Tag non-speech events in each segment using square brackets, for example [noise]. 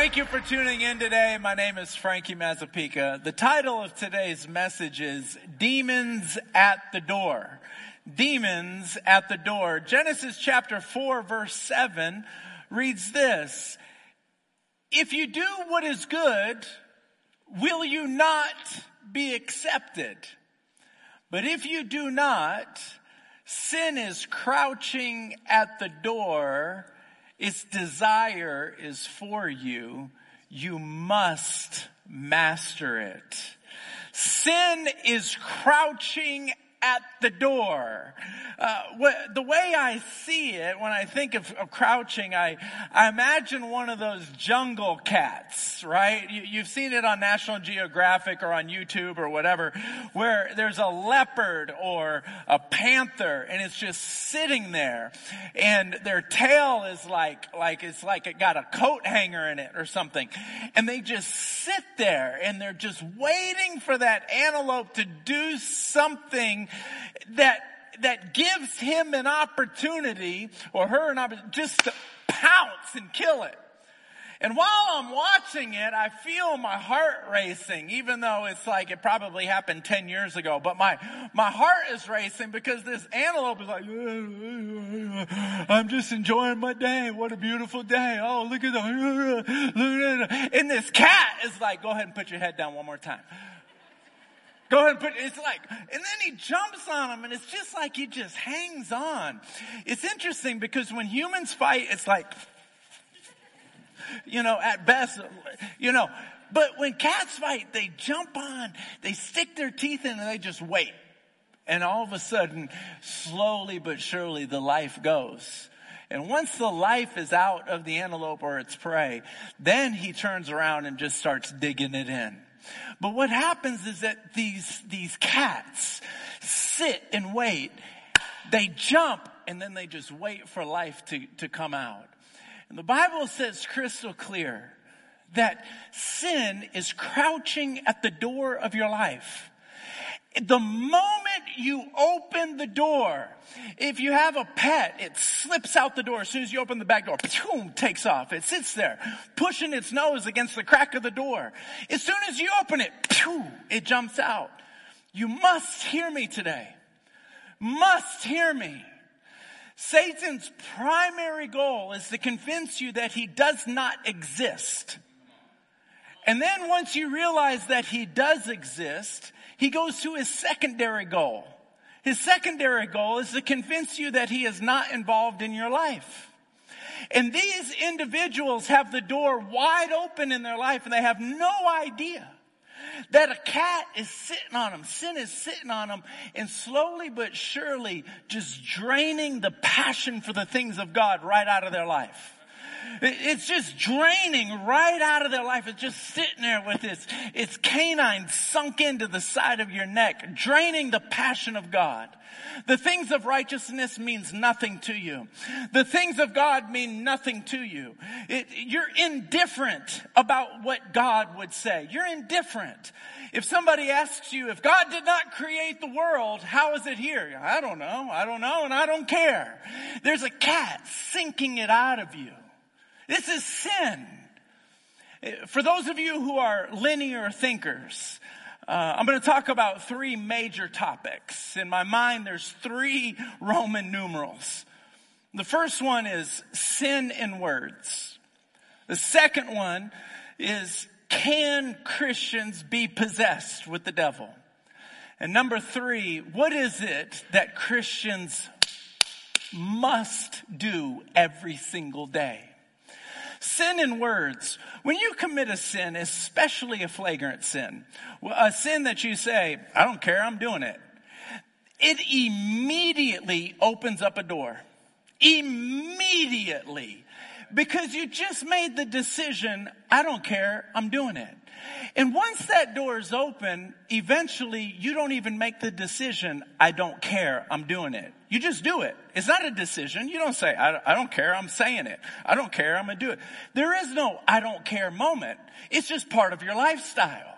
Thank you for tuning in today. My name is Frankie Mazzapica. The title of today's message is Demons at the Door. Demons at the Door. Genesis chapter 4 verse 7 reads this. If you do what is good, will you not be accepted? But if you do not, sin is crouching at the door its desire is for you. You must master it. Sin is crouching at the door. Uh, the way I see it, when I think of, of, crouching, I, I imagine one of those jungle cats, right? You, you've seen it on National Geographic or on YouTube or whatever, where there's a leopard or a panther and it's just sitting there and their tail is like, like, it's like it got a coat hanger in it or something. And they just sit there and they're just waiting for that antelope to do something that, that gives him an opportunity or her an opportunity just to pounce and kill it. And while I'm watching it, I feel my heart racing, even though it's like it probably happened 10 years ago. But my, my heart is racing because this antelope is like, [laughs] I'm just enjoying my day. What a beautiful day. Oh, look at the, [laughs] look at And this cat is like, go ahead and put your head down one more time. Go ahead and put, it's like, and then he jumps on him and it's just like he just hangs on. It's interesting because when humans fight, it's like, you know, at best, you know, but when cats fight, they jump on, they stick their teeth in and they just wait. And all of a sudden, slowly but surely, the life goes. And once the life is out of the antelope or its prey, then he turns around and just starts digging it in. But what happens is that these, these cats sit and wait. They jump and then they just wait for life to, to come out. And the Bible says crystal clear that sin is crouching at the door of your life. The moment you open the door, if you have a pet, it slips out the door. As soon as you open the back door, boom, takes off. It sits there, pushing its nose against the crack of the door. As soon as you open it, it jumps out. You must hear me today. Must hear me. Satan's primary goal is to convince you that he does not exist. And then once you realize that he does exist, he goes to his secondary goal. His secondary goal is to convince you that he is not involved in your life. And these individuals have the door wide open in their life and they have no idea that a cat is sitting on them. Sin is sitting on them and slowly but surely just draining the passion for the things of God right out of their life. It's just draining right out of their life. It's just sitting there with its, its canine sunk into the side of your neck, draining the passion of God. The things of righteousness means nothing to you. The things of God mean nothing to you. It, you're indifferent about what God would say. You're indifferent. If somebody asks you, if God did not create the world, how is it here? I don't know. I don't know and I don't care. There's a cat sinking it out of you. This is sin. For those of you who are linear thinkers, uh, I'm going to talk about three major topics. In my mind, there's three Roman numerals. The first one is sin in words. The second one is can Christians be possessed with the devil? And number three, what is it that Christians must do every single day? Sin in words. When you commit a sin, especially a flagrant sin, a sin that you say, I don't care, I'm doing it, it immediately opens up a door. Immediately. Because you just made the decision, I don't care, I'm doing it. And once that door is open, eventually you don't even make the decision, I don't care, I'm doing it. You just do it. It's not a decision. You don't say, I, don't care, I'm saying it. I don't care, I'm gonna do it. There is no I don't care moment. It's just part of your lifestyle.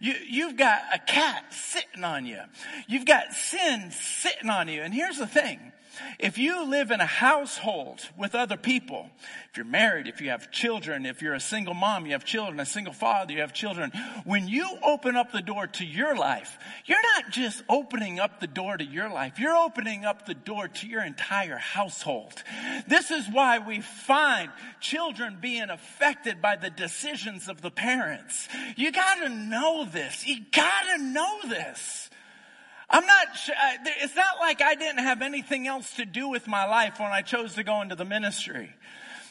You, you've got a cat sitting on you. You've got sin sitting on you. And here's the thing. If you live in a household with other people, if you're married, if you have children, if you're a single mom, you have children, a single father, you have children, when you open up the door to your life, you're not just opening up the door to your life, you're opening up the door to your entire household. This is why we find children being affected by the decisions of the parents. You gotta know this. You gotta know this. I'm not, uh, it's not like I didn't have anything else to do with my life when I chose to go into the ministry.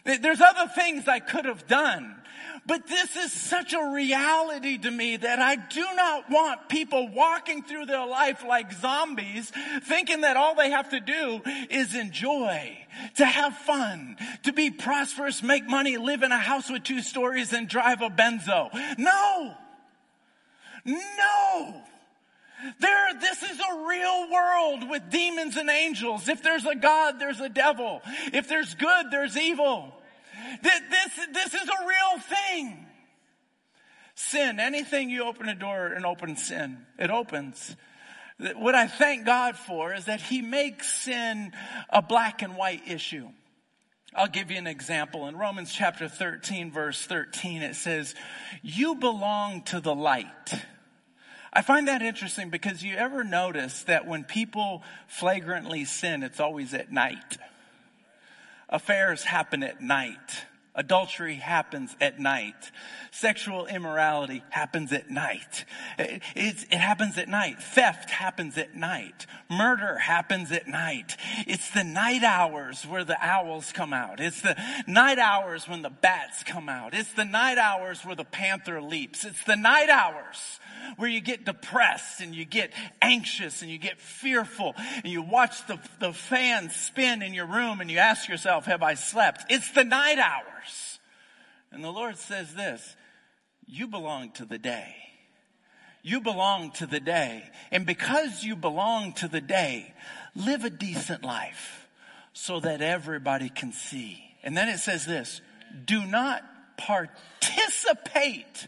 There's other things I could have done. But this is such a reality to me that I do not want people walking through their life like zombies thinking that all they have to do is enjoy, to have fun, to be prosperous, make money, live in a house with two stories and drive a benzo. No! No! There, this is a real world with demons and angels. If there's a God, there's a devil. If there's good, there's evil. This, this is a real thing. Sin, anything you open a door and open sin, it opens. What I thank God for is that He makes sin a black and white issue. I'll give you an example. In Romans chapter 13, verse 13, it says, You belong to the light I find that interesting because you ever notice that when people flagrantly sin, it's always at night. Affairs happen at night. Adultery happens at night. Sexual immorality happens at night. It, it, happens at night. Theft happens at night. Murder happens at night. It's the night hours where the owls come out. It's the night hours when the bats come out. It's the night hours where the panther leaps. It's the night hours where you get depressed and you get anxious and you get fearful and you watch the, the fan spin in your room and you ask yourself, have I slept? It's the night hours. And the Lord says this, you belong to the day. You belong to the day. And because you belong to the day, live a decent life so that everybody can see. And then it says this, do not participate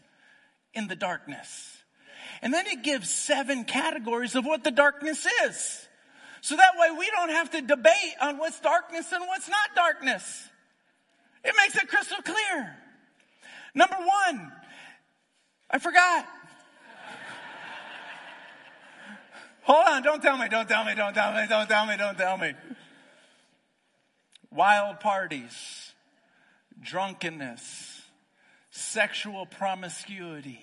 in the darkness. And then it gives seven categories of what the darkness is. So that way we don't have to debate on what's darkness and what's not darkness. It makes it crystal clear. Number one, I forgot. Hold on, don't tell me, don't tell me, don't tell me, don't tell me, don't tell me. Wild parties, drunkenness, sexual promiscuity,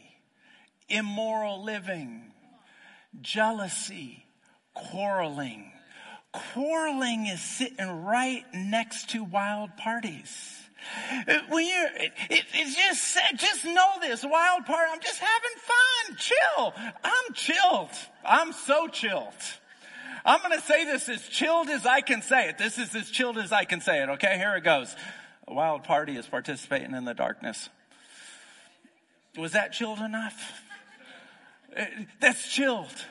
immoral living, jealousy, quarreling. Quarreling is sitting right next to wild parties. When you, it, it, it's just, just know this wild part. I'm just having fun. Chill. I'm chilled. I'm so chilled. I'm going to say this as chilled as I can say it. This is as chilled as I can say it. Okay, here it goes. A wild party is participating in the darkness. Was that chilled enough? Uh, that's chilled.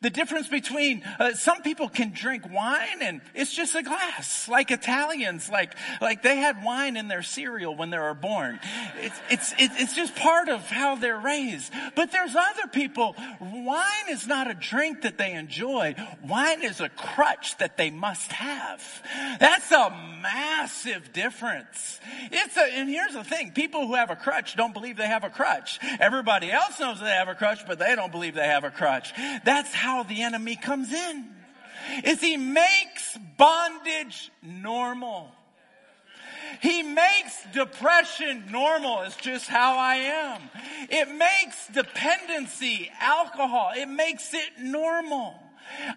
The difference between uh, some people can drink wine and it's just a glass, like Italians, like like they had wine in their cereal when they were born. It's it's it's just part of how they're raised. But there's other people. Wine is not a drink that they enjoy. Wine is a crutch that they must have. That's a massive difference. It's a and here's the thing: people who have a crutch don't believe they have a crutch. Everybody else knows they have a crutch, but they don't believe they have a crutch. That's how the enemy comes in. Is he makes bondage normal. He makes depression normal. It's just how I am. It makes dependency, alcohol, it makes it normal.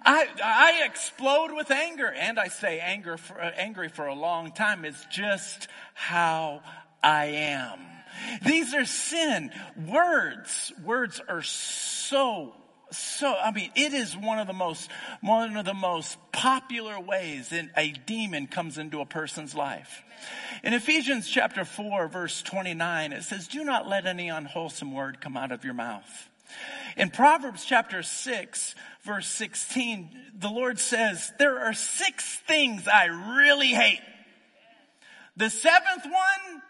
I, I explode with anger and I stay anger for, uh, angry for a long time. It's just how I am. These are sin. Words, words are so so, I mean, it is one of the most, one of the most popular ways that a demon comes into a person's life. In Ephesians chapter 4 verse 29, it says, do not let any unwholesome word come out of your mouth. In Proverbs chapter 6 verse 16, the Lord says, there are six things I really hate. The seventh one,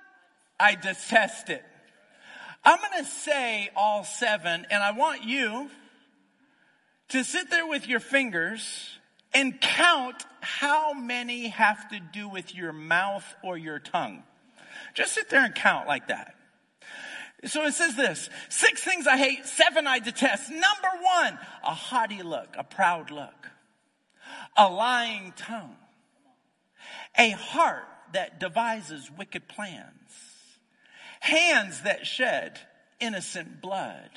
I detest it. I'm going to say all seven and I want you to sit there with your fingers and count how many have to do with your mouth or your tongue. Just sit there and count like that. So it says this, six things I hate, seven I detest. Number one, a haughty look, a proud look, a lying tongue, a heart that devises wicked plans, hands that shed innocent blood,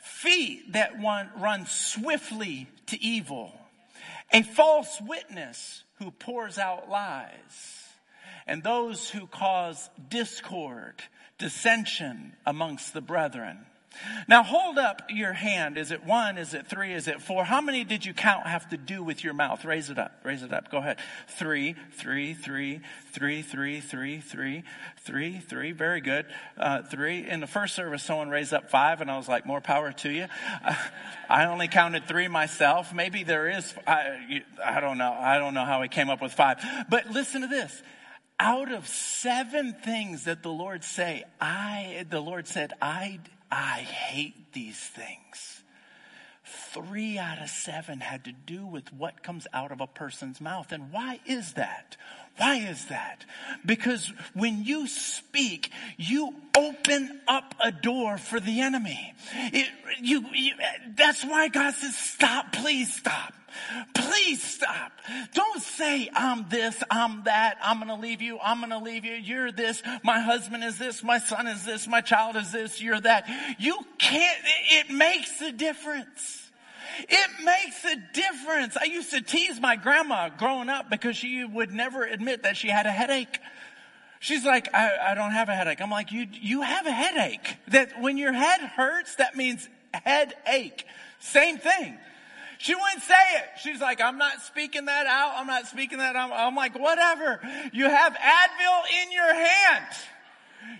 feet that run swiftly to evil, a false witness who pours out lies, and those who cause discord dissension amongst the brethren. Now hold up your hand. Is it one? Is it three? Is it four? How many did you count have to do with your mouth? Raise it up. Raise it up. Go ahead. Three, three, three, three, three, three, three, three, three. Very good. Uh, three. In the first service, someone raised up five, and I was like, more power to you. [laughs] I only counted three myself. Maybe there is. I, I don't know. I don't know how he came up with five. But listen to this out of seven things that the Lord say, I, the Lord said, I, I hate these things. Three out of seven had to do with what comes out of a person's mouth. And why is that? Why is that? Because when you speak, you open up a door for the enemy. It, you, you, that's why God says, stop, please stop. Please stop. Don't say, I'm this, I'm that, I'm gonna leave you, I'm gonna leave you, you're this, my husband is this, my son is this, my child is this, you're that. You can't, it makes a difference. It makes a difference. I used to tease my grandma growing up because she would never admit that she had a headache. She's like, I, I don't have a headache. I'm like, you, you have a headache. That when your head hurts, that means headache. Same thing. She wouldn't say it. She's like, I'm not speaking that out. I'm not speaking that out. I'm like, whatever. You have Advil in your hand.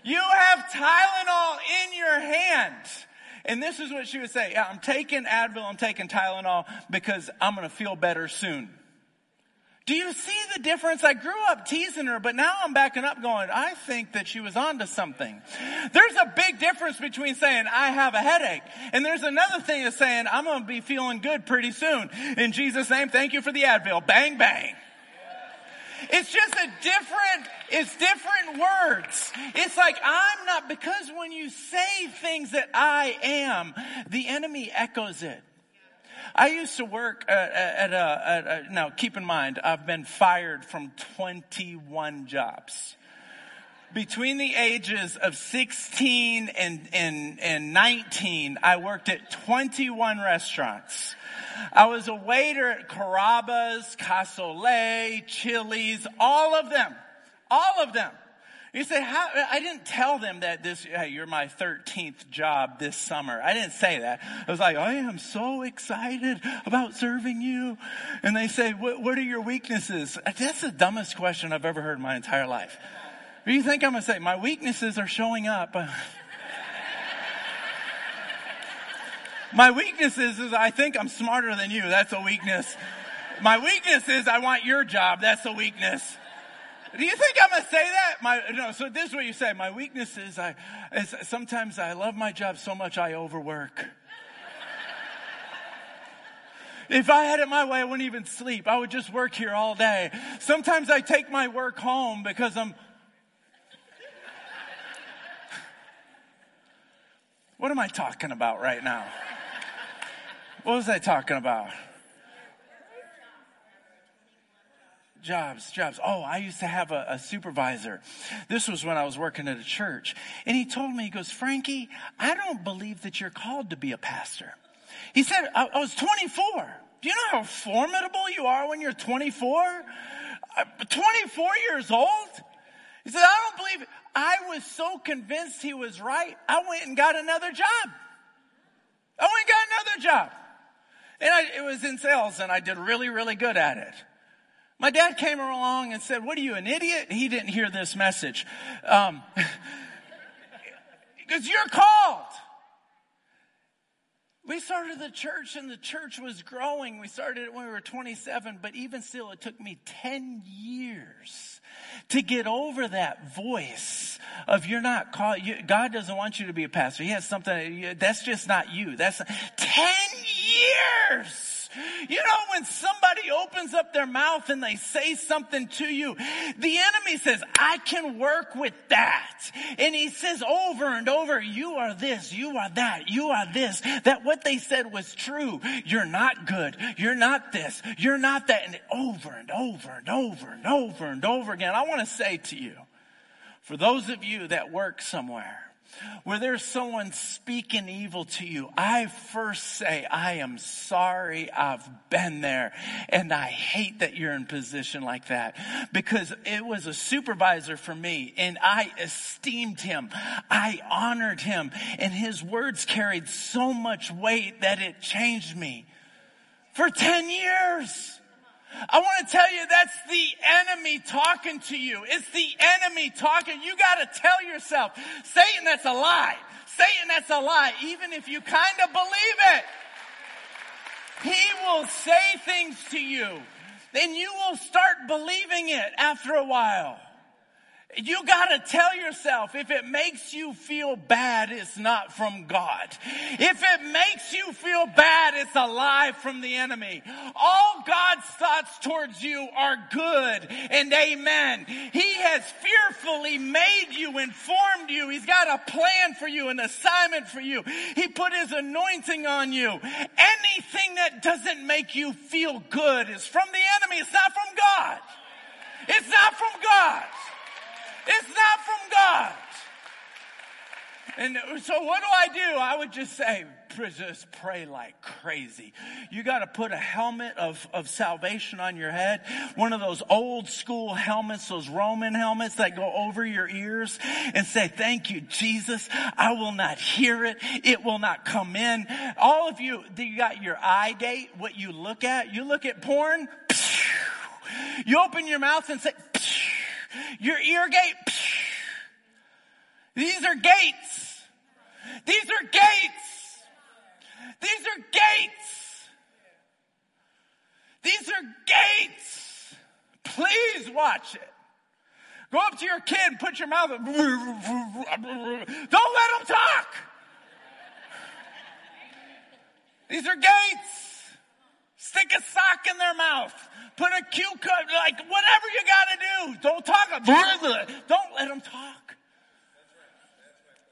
You have Tylenol in your hand. And this is what she would say. Yeah, I'm taking Advil, I'm taking Tylenol because I'm going to feel better soon. Do you see the difference? I grew up teasing her, but now I'm backing up going, I think that she was onto something. There's a big difference between saying, I have a headache, and there's another thing of saying, I'm going to be feeling good pretty soon. In Jesus' name, thank you for the Advil. Bang, bang. It's just a different, it's different words. It's like I'm not, because when you say things that I am, the enemy echoes it. I used to work uh, at, at, a, at a, now keep in mind, I've been fired from 21 jobs. Between the ages of 16 and, and, and 19, I worked at 21 restaurants. I was a waiter at Carrabba's, Casa Olé, Chili's, all of them. All of them. You say, how, I didn't tell them that this, hey, you're my 13th job this summer. I didn't say that. I was like, I am so excited about serving you. And they say, what, what are your weaknesses? That's the dumbest question I've ever heard in my entire life. Do you think I'm going to say? My weaknesses are showing up. [laughs] my weaknesses is I think I'm smarter than you. That's a weakness. My weakness is I want your job. That's a weakness. Do you think I'm gonna say that? My no. So this is what you say. My weakness is I. Is sometimes I love my job so much I overwork. If I had it my way, I wouldn't even sleep. I would just work here all day. Sometimes I take my work home because I'm. What am I talking about right now? What was I talking about? Jobs, jobs. Oh, I used to have a, a, supervisor. This was when I was working at a church. And he told me, he goes, Frankie, I don't believe that you're called to be a pastor. He said, I, I was 24. Do you know how formidable you are when you're 24? Uh, 24 years old? He said, I don't believe it. I was so convinced he was right. I went and got another job. I went and got another job. And I, it was in sales and I did really, really good at it. My dad came along and said, what are you, an idiot? He didn't hear this message. Um, [laughs] because you're called. We started the church and the church was growing. We started it when we were 27, but even still, it took me 10 years to get over that voice of you're not called. You, God doesn't want you to be a pastor. He has something, that's just not you. That's 10 years You know, when somebody opens up their mouth and they say something to you, the enemy says, I can work with that. And he says over and over, you are this, you are that, you are this, that what they said was true. You're not good. You're not this. You're not that. And over and over and over and over and over again. I want to say to you, for those of you that work somewhere, where there's someone speaking evil to you, I first say, I am sorry I've been there. And I hate that you're in position like that because it was a supervisor for me and I esteemed him. I honored him and his words carried so much weight that it changed me for 10 years. I want to tell you that's the enemy talking to you. It's the enemy talking. You got to tell yourself, Satan, that's a lie. Satan, that's a lie. Even if you kind of believe it, he will say things to you Then you will start believing it after a while. You gotta tell yourself if it makes you feel bad, it's not from God. If it makes you feel bad, it's a lie from the enemy. All God's thoughts towards you are good and amen. He has fearfully made you, informed you. He's got a plan for you, an assignment for you. He put his anointing on you. Anything that doesn't make you feel good is from the enemy. It's not from God. It's not from God. It's not from God. And so what do I do? I would just say, just pray like crazy. You got to put a helmet of, of salvation on your head. One of those old school helmets, those Roman helmets that go over your ears and say, thank you, Jesus. I will not hear it. It will not come in. All of you, you got your eye gate, what you look at. You look at porn. You open your mouth and say, your ear gate. These are gates. These are gates. These are gates. These are gates. Please watch it. Go up to your kid and put your mouth. Don't let them talk. These are gates. Stick a sock in their mouth. Put a card, like whatever you gotta do. Don't talk. Don't let them talk.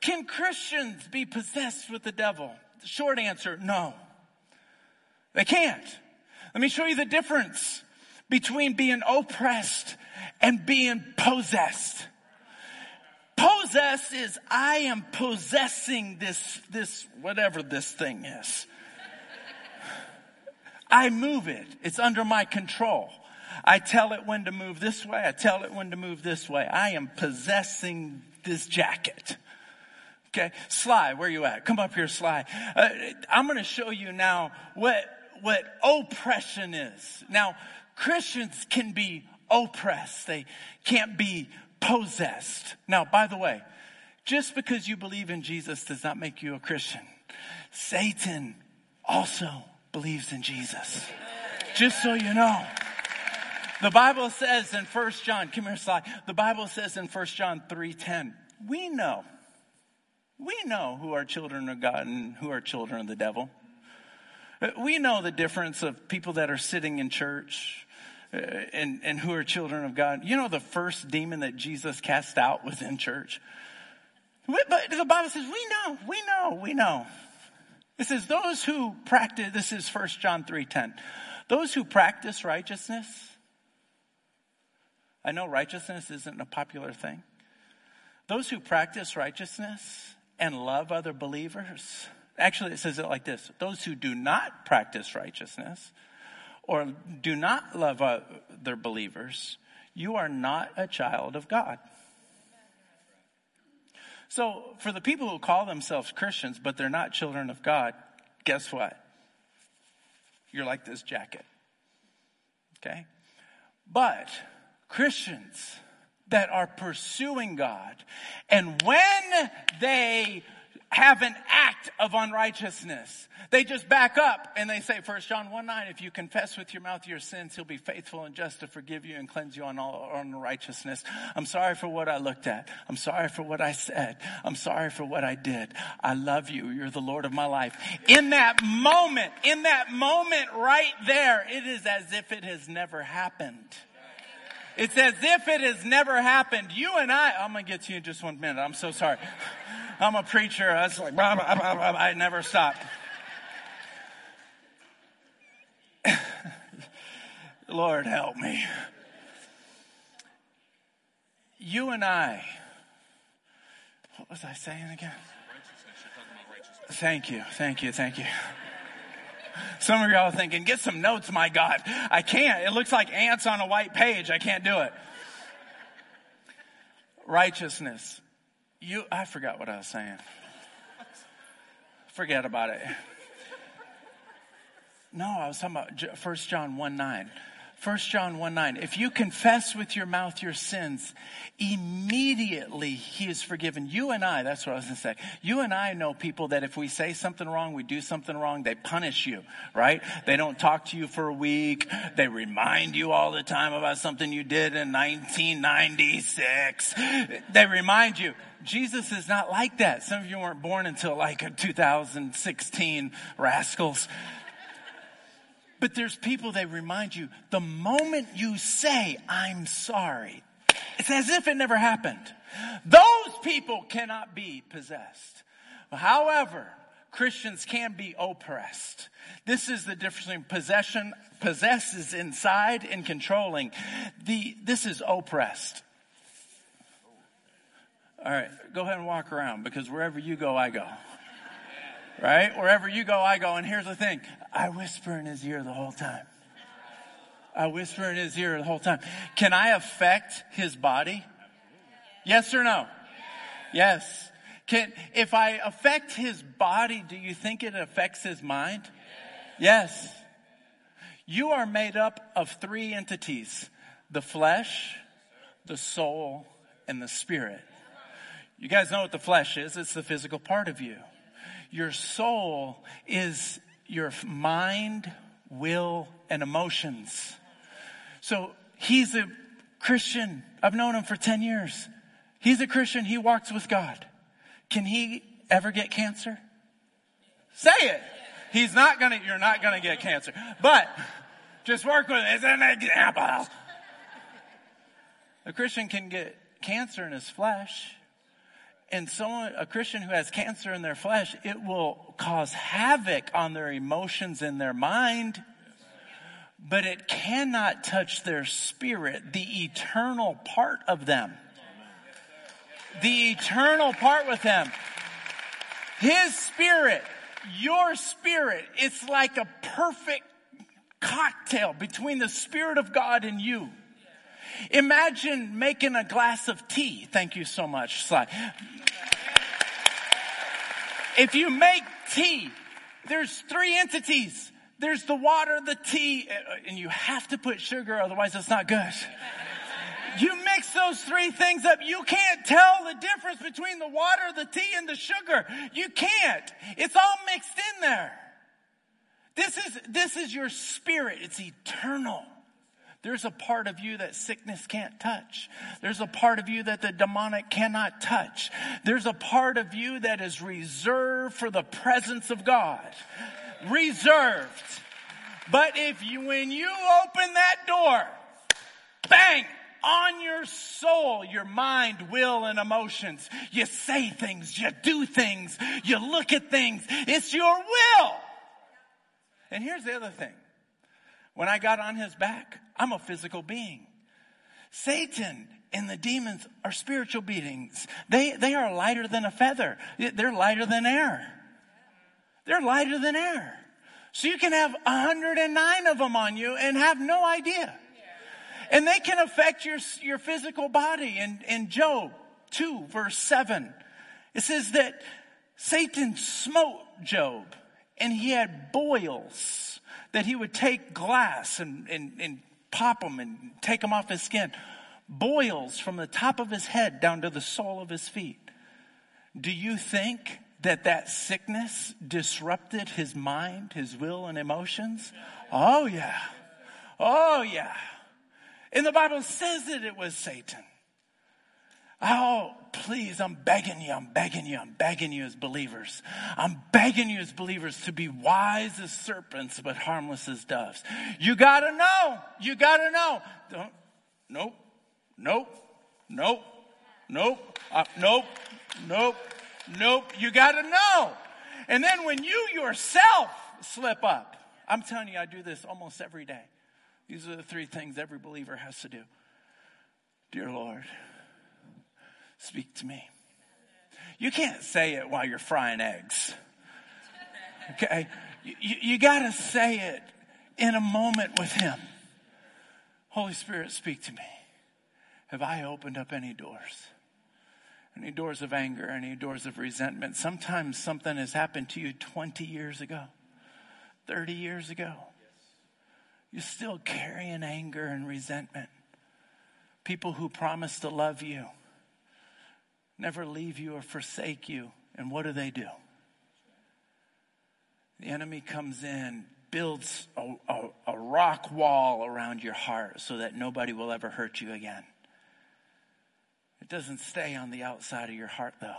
Can Christians be possessed with the devil? The short answer, no. They can't. Let me show you the difference between being oppressed and being possessed. Possessed is I am possessing this, this, whatever this thing is. I move it. It's under my control. I tell it when to move this way. I tell it when to move this way. I am possessing this jacket. Okay. Sly, where you at? Come up here, Sly. Uh, I'm going to show you now what, what oppression is. Now, Christians can be oppressed. They can't be possessed. Now, by the way, just because you believe in Jesus does not make you a Christian. Satan also believes in Jesus. Just so you know. The Bible says in 1 John, come here, Sly. The Bible says in 1 John 3.10, we know, we know who are children of God and who are children of the devil. We know the difference of people that are sitting in church uh, and, and who are children of God. You know the first demon that Jesus cast out was in church. But the Bible says, we know, we know, we know. It says, those who practice, this is 1 John 3.10. Those who practice righteousness, I know righteousness isn't a popular thing. Those who practice righteousness and love other believers, actually it says it like this. Those who do not practice righteousness or do not love other believers, you are not a child of God. So, for the people who call themselves Christians, but they're not children of God, guess what? You're like this jacket. Okay? But Christians that are pursuing God, and when they have an act of unrighteousness. They just back up and they say, First John 1 9, if you confess with your mouth your sins, he'll be faithful and just to forgive you and cleanse you on all unrighteousness. I'm sorry for what I looked at. I'm sorry for what I said. I'm sorry for what I did. I love you. You're the Lord of my life. In that moment, in that moment right there, it is as if it has never happened. It's as if it has never happened. You and I, I'm going to get to you in just one minute. I'm so sorry. I'm a preacher. I was like, blah, blah, blah, I never stop. [laughs] Lord, help me. You and I, what was I saying again? Thank you, thank you, thank you. Some of y'all are thinking, get some notes, my God. I can't. It looks like ants on a white page. I can't do it. Righteousness. You, I forgot what I was saying. Forget about it. No, I was talking about First John 1 9. 1 John 1 9. If you confess with your mouth your sins, immediately he is forgiven. You and I, that's what I was going to say. You and I know people that if we say something wrong, we do something wrong, they punish you, right? They don't talk to you for a week. They remind you all the time about something you did in 1996. They remind you. Jesus is not like that. Some of you weren't born until like 2016, rascals. But there's people that remind you the moment you say, I'm sorry, it's as if it never happened. Those people cannot be possessed. However, Christians can be oppressed. This is the difference between possession, possesses inside and controlling. The, this is oppressed. All right, go ahead and walk around because wherever you go, I go. Right? Wherever you go, I go. And here's the thing I whisper in his ear the whole time. I whisper in his ear the whole time. Can I affect his body? Yes or no? Yes. Can, if I affect his body, do you think it affects his mind? Yes. You are made up of three entities the flesh, the soul, and the spirit. You guys know what the flesh is. It's the physical part of you. Your soul is your mind, will, and emotions. So he's a Christian. I've known him for 10 years. He's a Christian. He walks with God. Can he ever get cancer? Say it. He's not gonna, you're not gonna get cancer. But just work with it as an example. A Christian can get cancer in his flesh and someone, a Christian who has cancer in their flesh, it will cause havoc on their emotions and their mind, but it cannot touch their spirit, the eternal part of them. The eternal part with them. His spirit, your spirit, it's like a perfect cocktail between the Spirit of God and you. Imagine making a glass of tea. Thank you so much, Sly. If you make tea, there's three entities. There's the water, the tea, and you have to put sugar, otherwise it's not good. You mix those three things up, you can't tell the difference between the water, the tea, and the sugar. You can't. It's all mixed in there. This is, this is your spirit. It's eternal. There's a part of you that sickness can't touch. There's a part of you that the demonic cannot touch. There's a part of you that is reserved for the presence of God. Reserved. But if you, when you open that door, bang, on your soul, your mind, will, and emotions. You say things, you do things, you look at things. It's your will. And here's the other thing. When I got on his back, I'm a physical being. Satan and the demons are spiritual beings. They, they are lighter than a feather. They're lighter than air. They're lighter than air. So you can have 109 of them on you and have no idea. And they can affect your, your physical body. In, in Job 2 verse 7, it says that Satan smote Job and he had boils that he would take glass and, and, and pop them and take them off his skin. Boils from the top of his head down to the sole of his feet. Do you think that that sickness disrupted his mind, his will, and emotions? Oh, yeah. Oh, yeah. And the Bible says that it was Satan. Oh, please, I'm begging you, I'm begging you, I'm begging you as believers. I'm begging you as believers to be wise as serpents, but harmless as doves. You gotta know, you gotta know. Don't, nope, nope, nope, nope, uh, nope, nope, nope. You gotta know. And then when you yourself slip up, I'm telling you, I do this almost every day. These are the three things every believer has to do. Dear Lord, speak to me. You can't say it while you're frying eggs. Okay? You, you got to say it in a moment with Him. Holy Spirit, speak to me. Have I opened up any doors? Any doors of anger, any doors of resentment? Sometimes something has happened to you 20 years ago, 30 years ago. You're still carrying anger and resentment. People who promised to love you never leave you or forsake you. And what do they do? The enemy comes in, builds a, a, a, rock wall around your heart so that nobody will ever hurt you again. It doesn't stay on the outside of your heart, though.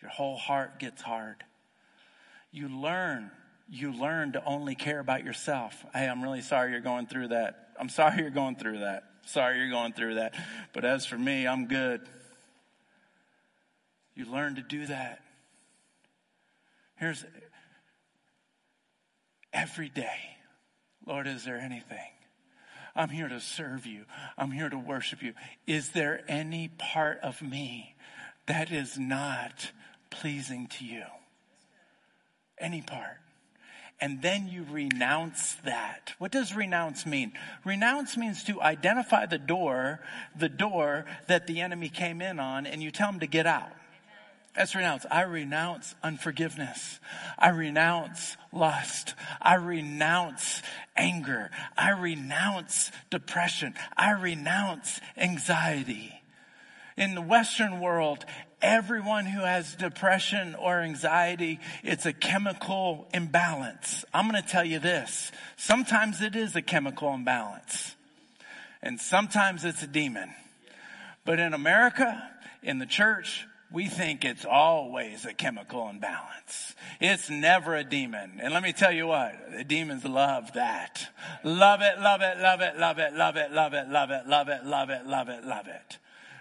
Your whole heart gets hard. You learn, you learn to only care about yourself. Hey, I'm really sorry you're going through that. I'm sorry you're going through that. Sorry you're going through that. But as for me, I'm good. You learn to do that. Here's every day. Lord, is there anything? I'm here to serve you. I'm here to worship you. Is there any part of me that is not pleasing to you? Any part. And then you renounce that. What does renounce mean? Renounce means to identify the door, the door that the enemy came in on, and you tell him to get out. That's renounce. I renounce unforgiveness. I renounce lust. I renounce anger. I renounce depression. I renounce anxiety. In the Western world, everyone who has depression or anxiety, it's a chemical imbalance. I'm going to tell you this. Sometimes it is a chemical imbalance. And sometimes it's a demon. But in America, in the church, we think it's always a chemical imbalance. It's never a demon. And let me tell you what, the demons love that. Love it, love it, love it, love it, love it, love it, love it, love it, love it, love it, love it.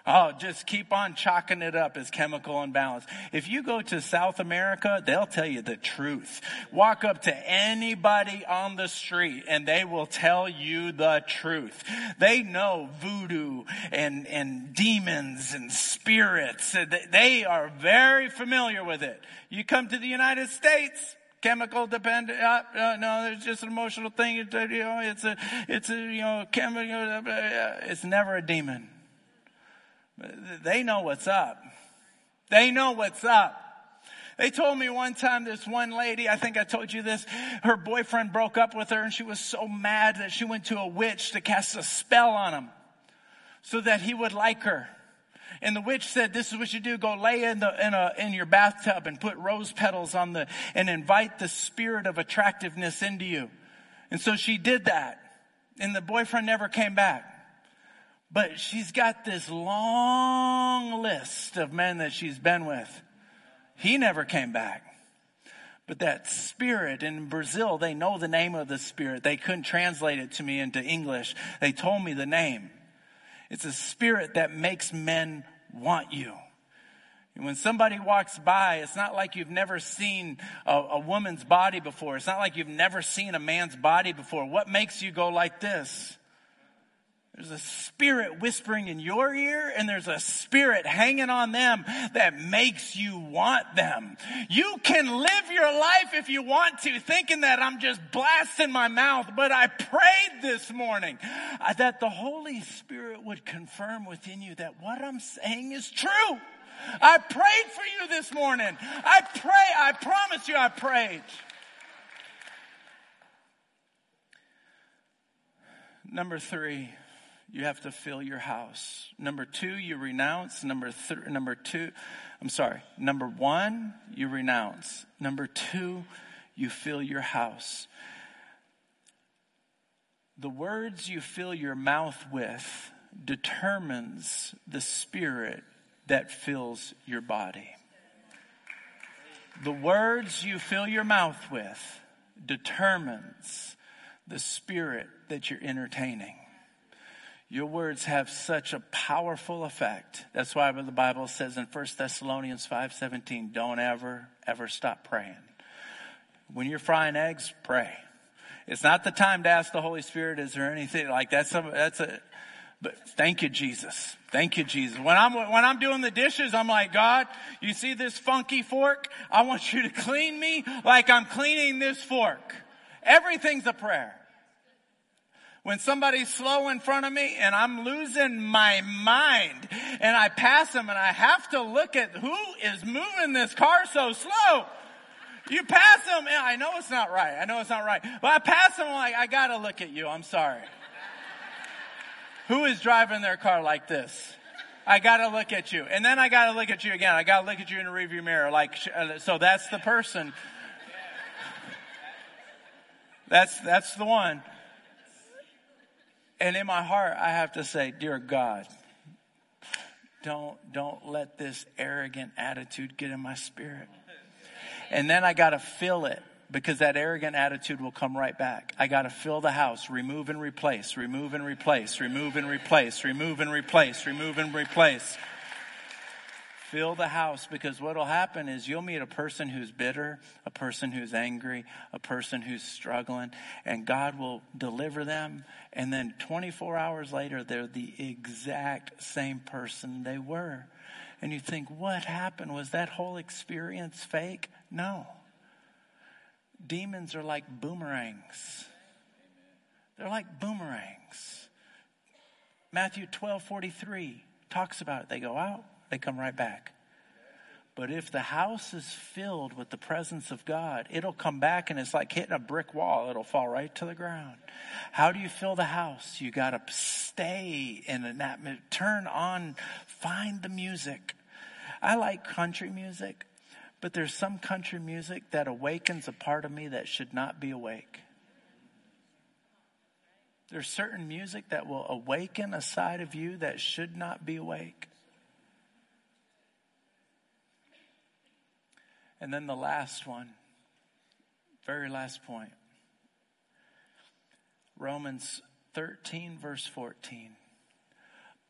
Oh, just keep on chalking it up as chemical imbalance. If you go to South America, they'll tell you the truth. Walk up to anybody on the street and they will tell you the truth. They know voodoo and, and demons and spirits. They are very familiar with it. You come to the United States, chemical dependent. Uh, uh, no, it's just an emotional thing. It's, a, it's a, you know, chemical. Uh, it's never a demon. They know what's up. They know what's up. They told me one time this one lady, I think I told you this, her boyfriend broke up with her and she was so mad that she went to a witch to cast a spell on him so that he would like her. And the witch said, this is what you do. Go lay in the, in a, in your bathtub and put rose petals on the, and invite the spirit of attractiveness into you. And so she did that. And the boyfriend never came back. But she's got this long list of men that she's been with. He never came back. But that spirit in Brazil, they know the name of the spirit. They couldn't translate it to me into English. They told me the name. It's a spirit that makes men want you. When somebody walks by, it's not like you've never seen a, a, woman's body before. It's not like you've never seen a man's body before. What makes you go like this? There's a spirit whispering in your ear and there's a spirit hanging on them that makes you want them. You can live your life if you want to thinking that I'm just blasting my mouth, but I prayed this morning uh, that the Holy Spirit would confirm within you that what I'm saying is true. I prayed for you this morning. I pray, I promise you I prayed. Number three. You have to fill your house. Number two, you renounce. Number th- number two, I'm sorry. Number one, you renounce. Number two, you fill your house. The words you fill your mouth with determines the spirit that fills your body. The words you fill your mouth with determines the spirit that you're entertaining. Your words have such a powerful effect. That's why the Bible says in 1 Thessalonians 5:17, don't ever ever stop praying. When you're frying eggs, pray. It's not the time to ask the Holy Spirit, is there anything like that's a, that's a, but thank you, Jesus. Thank you, Jesus. When I'm, when I'm doing the dishes, I'm like, God, you see this funky fork? I want you to clean me like I'm cleaning this fork. Everything's a prayer. When somebody's slow in front of me and I'm losing my mind and I pass them and I have to look at who is moving this car so slow. You pass them, and I know it's not right. I know it's not right. But I pass them like, I gotta look at you. I'm sorry. Who is driving their car like this? I gotta look at you. And then I gotta look at you again. I gotta look at you in the rearview mirror. Like, uh, so that's the person. That's, that's the one. And in my heart, I have to say, dear God, don't, don't let this arrogant attitude get in my spirit. And then I gotta fill it because that arrogant attitude will come right back. I got to fill the house, remove and replace, remove and replace, remove and replace, remove and replace, remove and replace. Fill the house because what will happen is you'll meet a person who's bitter, a person who's angry, a person who's struggling, and God will deliver them. And then 24 hours later, they're the exact same person they were. And you think, what happened? Was that whole experience fake? No. Demons are like boomerangs. They're like boomerangs. Matthew 12 43 talks about it. They go out, they come right back. But if the house is filled with the presence of God, it'll come back and it's like hitting a brick wall. It'll fall right to the ground. How do you fill the house? You got to stay in an atmosphere. Turn on, find the music. I like country music. But there's some country music that awakens a part of me that should not be awake. There's certain music that will awaken a side of you that should not be awake. And then the last one, very last point Romans 13, verse 14.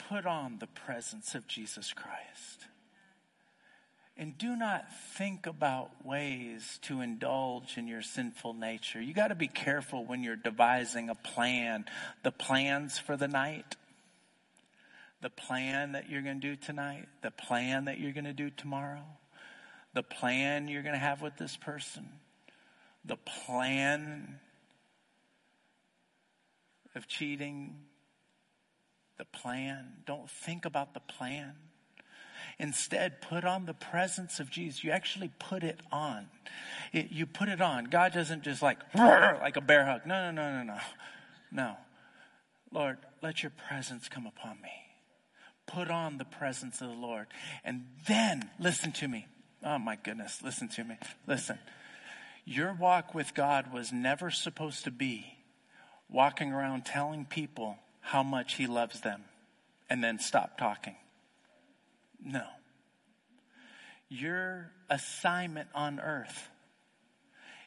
Put on the presence of Jesus Christ. And do not think about ways to indulge in your sinful nature. You got to be careful when you're devising a plan, the plans for the night, the plan that you're going to do tonight, the plan that you're going to do tomorrow, the plan you're going to have with this person, the plan of cheating, the plan. Don't think about the plan. Instead, put on the presence of Jesus. You actually put it on. It, you put it on. God doesn't just like, [laughs] like a bear hug. No, no, no, no, no. No. Lord, let your presence come upon me. Put on the presence of the Lord. And then, listen to me. Oh my goodness, listen to me. Listen. Your walk with God was never supposed to be walking around telling people how much He loves them and then stop talking. No. Your assignment on earth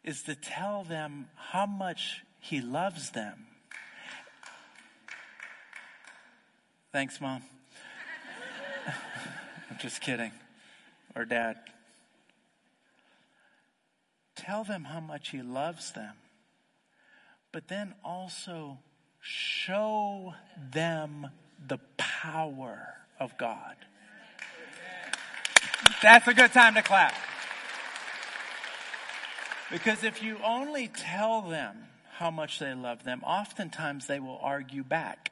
is to tell them how much He loves them. Thanks, Mom. [laughs] I'm just kidding. Or Dad. Tell them how much He loves them, but then also show them the power of God. That's a good time to clap. Because if you only tell them how much they love them, oftentimes they will argue back.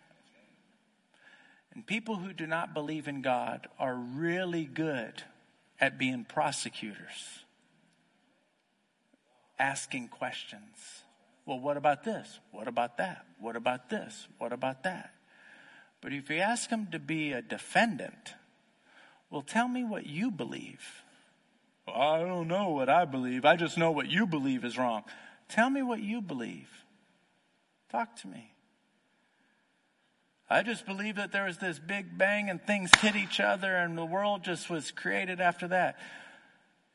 And people who do not believe in God are really good at being prosecutors, asking questions. Well, what about this? What about that? What about this? What about that? But if you ask them to be a defendant, well, tell me what you believe. I don't know what I believe. I just know what you believe is wrong. Tell me what you believe. Talk to me. I just believe that there was this big bang and things hit each other and the world just was created after that.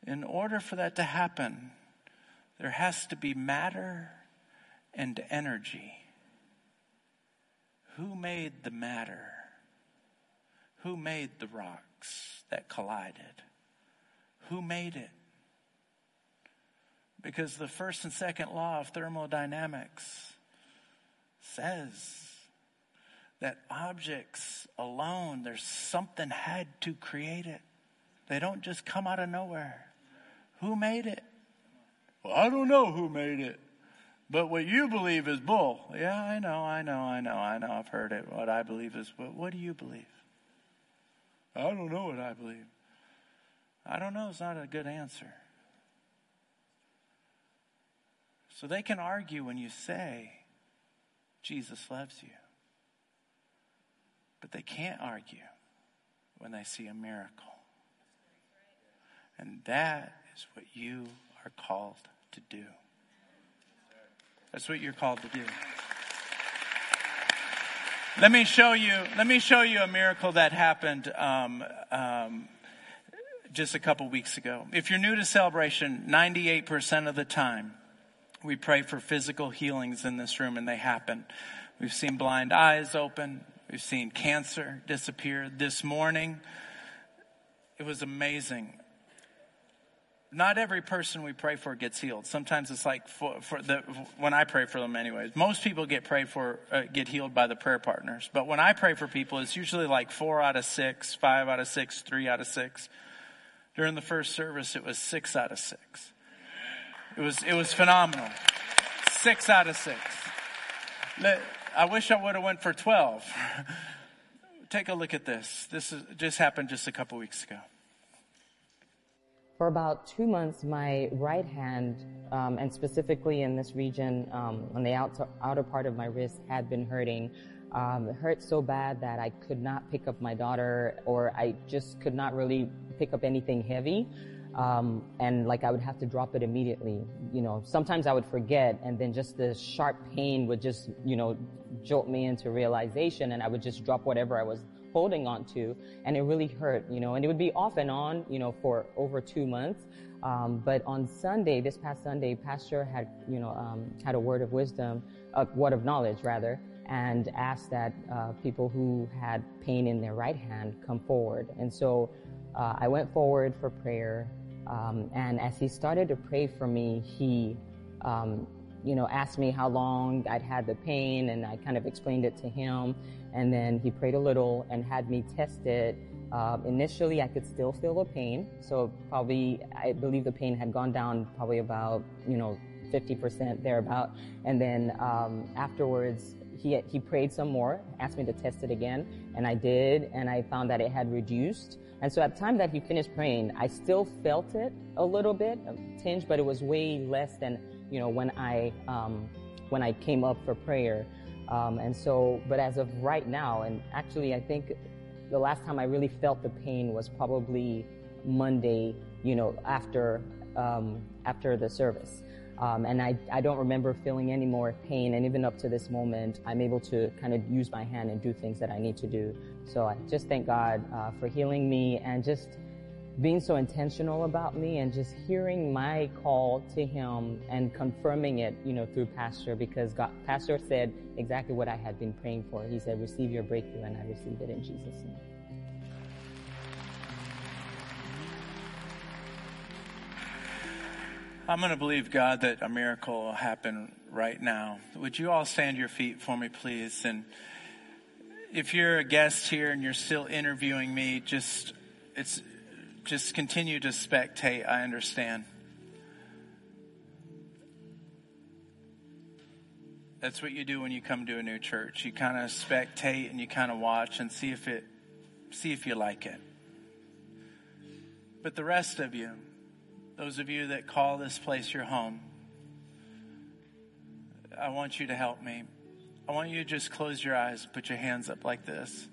In order for that to happen, there has to be matter and energy. Who made the matter? Who made the rocks that collided? Who made it? Because the first and second law of thermodynamics says that objects alone, there's something had to create it. They don't just come out of nowhere. Who made it? Well, I don't know who made it. But what you believe is bull. Yeah, I know, I know, I know, I know. I've heard it. What I believe is, but what do you believe? I don't know what I believe. I don't know. It's not a good answer. So they can argue when you say, Jesus loves you. But they can't argue when they see a miracle. And that is what you are called to do. That's what you're called to do. Let me show you. Let me show you a miracle that happened um, um, just a couple weeks ago. If you're new to celebration, 98% of the time, we pray for physical healings in this room, and they happen. We've seen blind eyes open. We've seen cancer disappear this morning. It was amazing. Not every person we pray for gets healed. Sometimes it's like for, for the, when I pray for them, anyways. Most people get prayed for, uh, get healed by the prayer partners. But when I pray for people, it's usually like four out of six, five out of six, three out of six. During the first service, it was six out of six. It was it was phenomenal. Six out of six. I wish I would have went for 12. [laughs] Take a look at this. This is, just happened just a couple weeks ago. For about two months, my right hand, um, and specifically in this region, um, on the outer, outer part of my wrist, had been hurting. Um, it hurt so bad that I could not pick up my daughter, or I just could not really pick up anything heavy. Um, and like I would have to drop it immediately. You know, sometimes I would forget, and then just the sharp pain would just, you know, jolt me into realization, and I would just drop whatever I was holding on to, and it really hurt. You know, and it would be off and on, you know, for over two months. Um, but on Sunday, this past Sunday, Pastor had, you know, um, had a word of wisdom, a word of knowledge rather, and asked that uh, people who had pain in their right hand come forward. And so uh, I went forward for prayer. Um, and as he started to pray for me, he, um, you know, asked me how long I'd had the pain, and I kind of explained it to him. And then he prayed a little and had me test it. Uh, initially, I could still feel the pain, so probably I believe the pain had gone down probably about you know 50% thereabout. And then um, afterwards, he he prayed some more, asked me to test it again, and I did, and I found that it had reduced. And so at the time that he finished praying, I still felt it a little bit, a tinge, but it was way less than, you know, when I, um, when I came up for prayer. Um, and so, but as of right now, and actually I think the last time I really felt the pain was probably Monday, you know, after, um, after the service. Um, and I, I don't remember feeling any more pain. And even up to this moment, I'm able to kind of use my hand and do things that I need to do. So I just thank God uh, for healing me and just being so intentional about me and just hearing my call to him and confirming it, you know, through pastor because God, pastor said exactly what I had been praying for. He said, receive your breakthrough and I received it in Jesus' name. I'm going to believe, God, that a miracle will happen right now. Would you all stand your feet for me, please? And if you're a guest here and you're still interviewing me, just, it's, just continue to spectate. I understand. That's what you do when you come to a new church. You kind of spectate and you kind of watch and see if it, see if you like it. But the rest of you, those of you that call this place your home, I want you to help me. I want you to just close your eyes, put your hands up like this.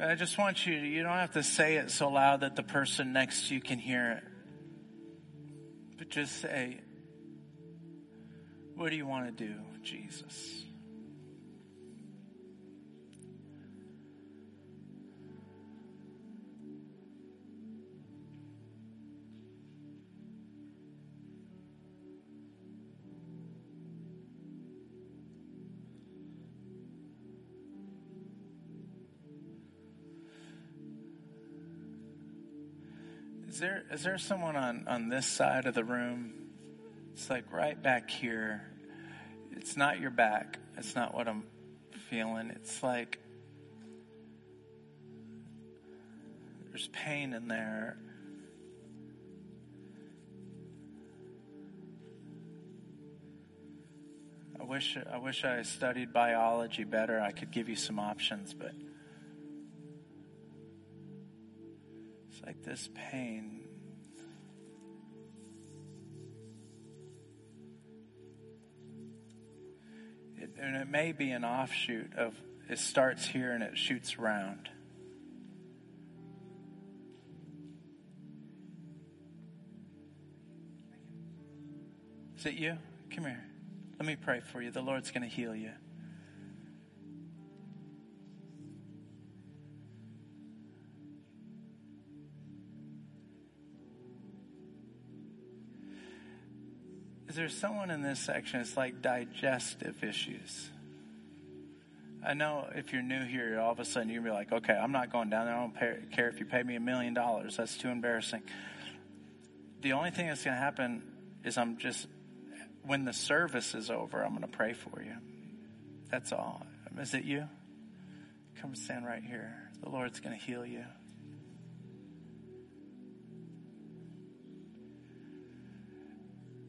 I just want you to, you don't have to say it so loud that the person next to you can hear it. But just say, What do you want to do, Jesus? There is there someone on, on this side of the room? It's like right back here. It's not your back. It's not what I'm feeling. It's like there's pain in there. I wish I wish I studied biology better. I could give you some options, but this pain. It, and it may be an offshoot of it starts here and it shoots around. Is it you? Come here. Let me pray for you. The Lord's going to heal you. Is there someone in this section It's like digestive issues? I know if you're new here, all of a sudden you'll be like, okay, I'm not going down there. I don't pay, care if you pay me a million dollars. That's too embarrassing. The only thing that's going to happen is I'm just, when the service is over, I'm going to pray for you. That's all. Is it you? Come stand right here. The Lord's going to heal you.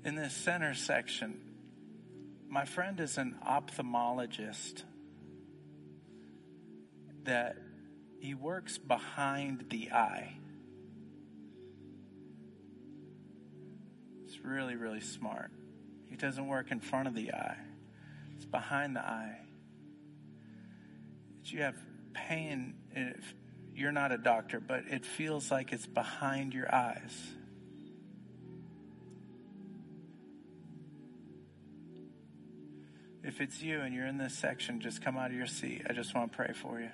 In this center section, my friend is an ophthalmologist that he works behind the eye. It's really, really smart. He doesn't work in front of the eye, it's behind the eye. You have pain. If you're not a doctor, but it feels like it's behind your eyes. If it's you and you're in this section, just come out of your seat. I just want to pray for you.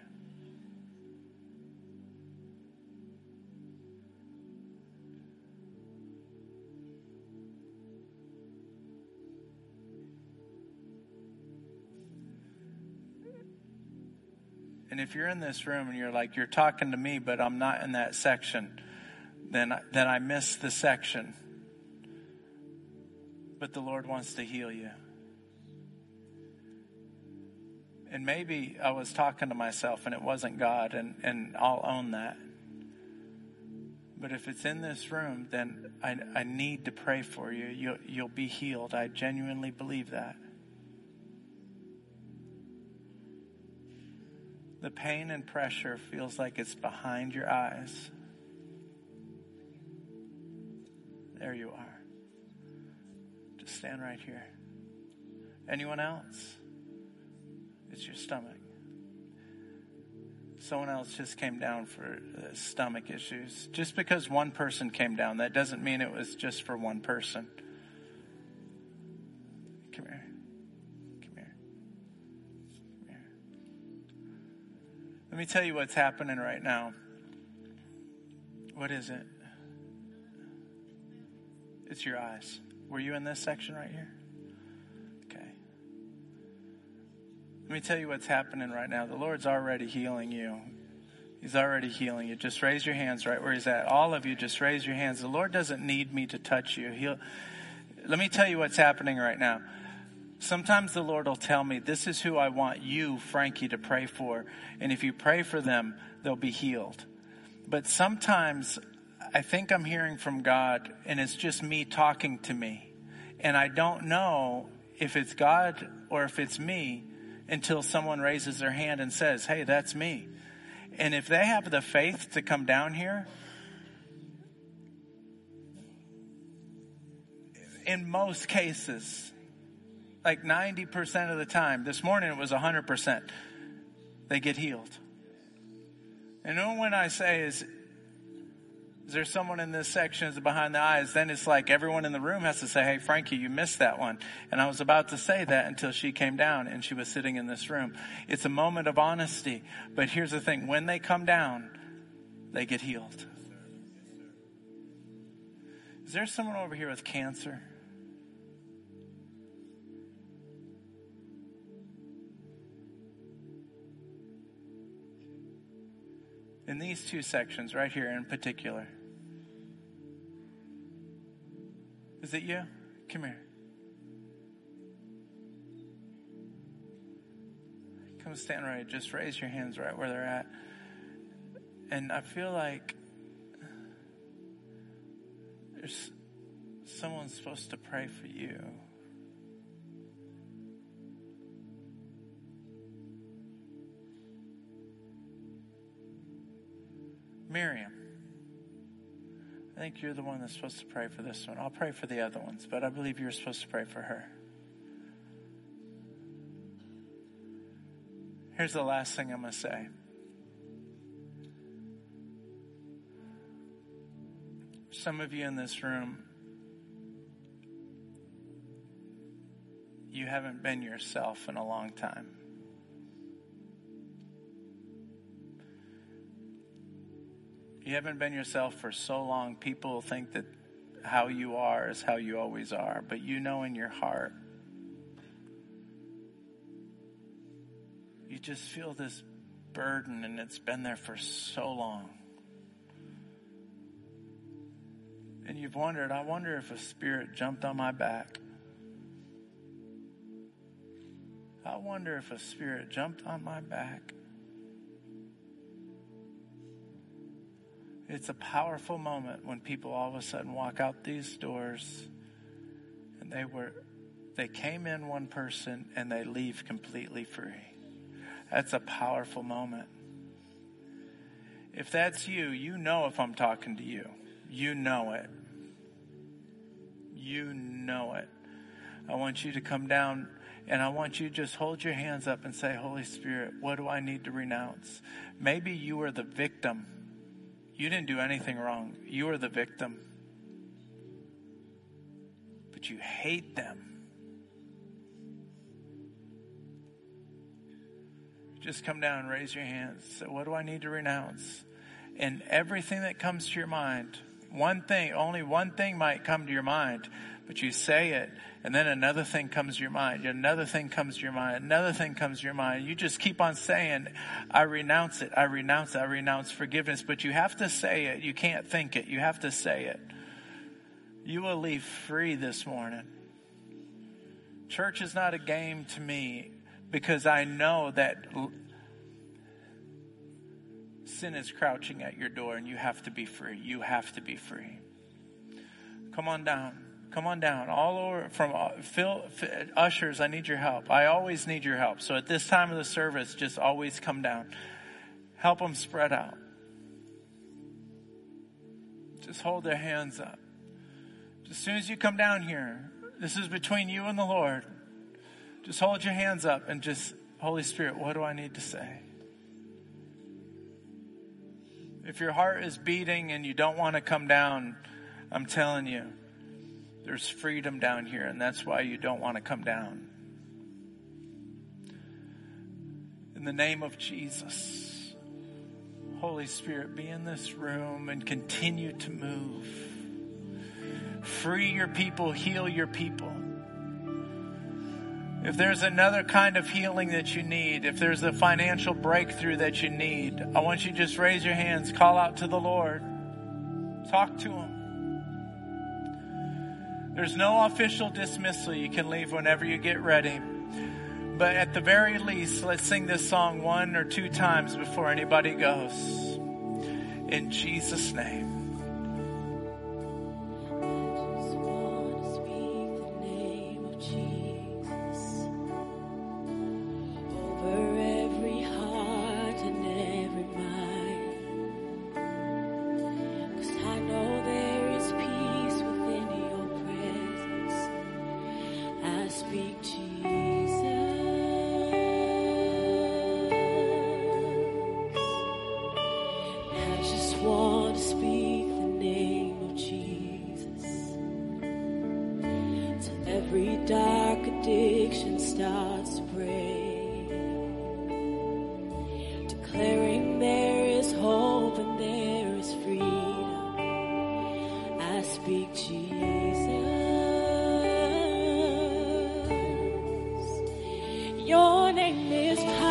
And if you're in this room and you're like, you're talking to me, but I'm not in that section, then, then I miss the section. But the Lord wants to heal you. And maybe I was talking to myself and it wasn't God, and, and I'll own that. But if it's in this room, then I, I need to pray for you. You'll, you'll be healed. I genuinely believe that. The pain and pressure feels like it's behind your eyes. There you are. Just stand right here. Anyone else? It's your stomach. Someone else just came down for uh, stomach issues. Just because one person came down, that doesn't mean it was just for one person. Come here. Come here. Come here. Let me tell you what's happening right now. What is it? It's your eyes. Were you in this section right here? Let me tell you what's happening right now. The Lord's already healing you. He's already healing you. Just raise your hands right where He's at. All of you, just raise your hands. The Lord doesn't need me to touch you. He'll. Let me tell you what's happening right now. Sometimes the Lord will tell me, This is who I want you, Frankie, to pray for. And if you pray for them, they'll be healed. But sometimes I think I'm hearing from God, and it's just me talking to me. And I don't know if it's God or if it's me until someone raises their hand and says, Hey, that's me. And if they have the faith to come down here, in most cases, like 90% of the time. This morning it was 100%. They get healed. And when I say is, is there someone in this section is behind the eyes? Then it's like everyone in the room has to say, Hey, Frankie, you missed that one. And I was about to say that until she came down and she was sitting in this room. It's a moment of honesty. But here's the thing. When they come down, they get healed. Is there someone over here with cancer? In these two sections, right here in particular. Is it you? Come here. Come stand right. Just raise your hands right where they're at. And I feel like there's someone supposed to pray for you. Miriam. I think you're the one that's supposed to pray for this one. I'll pray for the other ones, but I believe you're supposed to pray for her. Here's the last thing I'm going to say. Some of you in this room, you haven't been yourself in a long time. You haven't been yourself for so long, people think that how you are is how you always are, but you know in your heart, you just feel this burden and it's been there for so long. And you've wondered, I wonder if a spirit jumped on my back. I wonder if a spirit jumped on my back. It's a powerful moment when people all of a sudden walk out these doors and they were they came in one person and they leave completely free. That's a powerful moment. If that's you, you know if I'm talking to you. You know it. You know it. I want you to come down and I want you to just hold your hands up and say, Holy Spirit, what do I need to renounce? Maybe you are the victim you didn't do anything wrong. You were the victim. But you hate them. Just come down raise your hands. Say, what do I need to renounce? And everything that comes to your mind, one thing, only one thing might come to your mind, but you say it and then another thing comes to your mind. Another thing comes to your mind. Another thing comes to your mind. You just keep on saying, I renounce it. I renounce it. I renounce forgiveness. But you have to say it. You can't think it. You have to say it. You will leave free this morning. Church is not a game to me because I know that sin is crouching at your door and you have to be free. You have to be free. Come on down. Come on down. All over from uh, Phil, ushers, I need your help. I always need your help. So at this time of the service, just always come down. Help them spread out. Just hold their hands up. As soon as you come down here, this is between you and the Lord. Just hold your hands up and just, Holy Spirit, what do I need to say? If your heart is beating and you don't want to come down, I'm telling you, there's freedom down here, and that's why you don't want to come down. In the name of Jesus, Holy Spirit, be in this room and continue to move. Free your people, heal your people. If there's another kind of healing that you need, if there's a financial breakthrough that you need, I want you to just raise your hands, call out to the Lord, talk to Him. There's no official dismissal. You can leave whenever you get ready. But at the very least, let's sing this song one or two times before anybody goes. In Jesus' name. Your name is.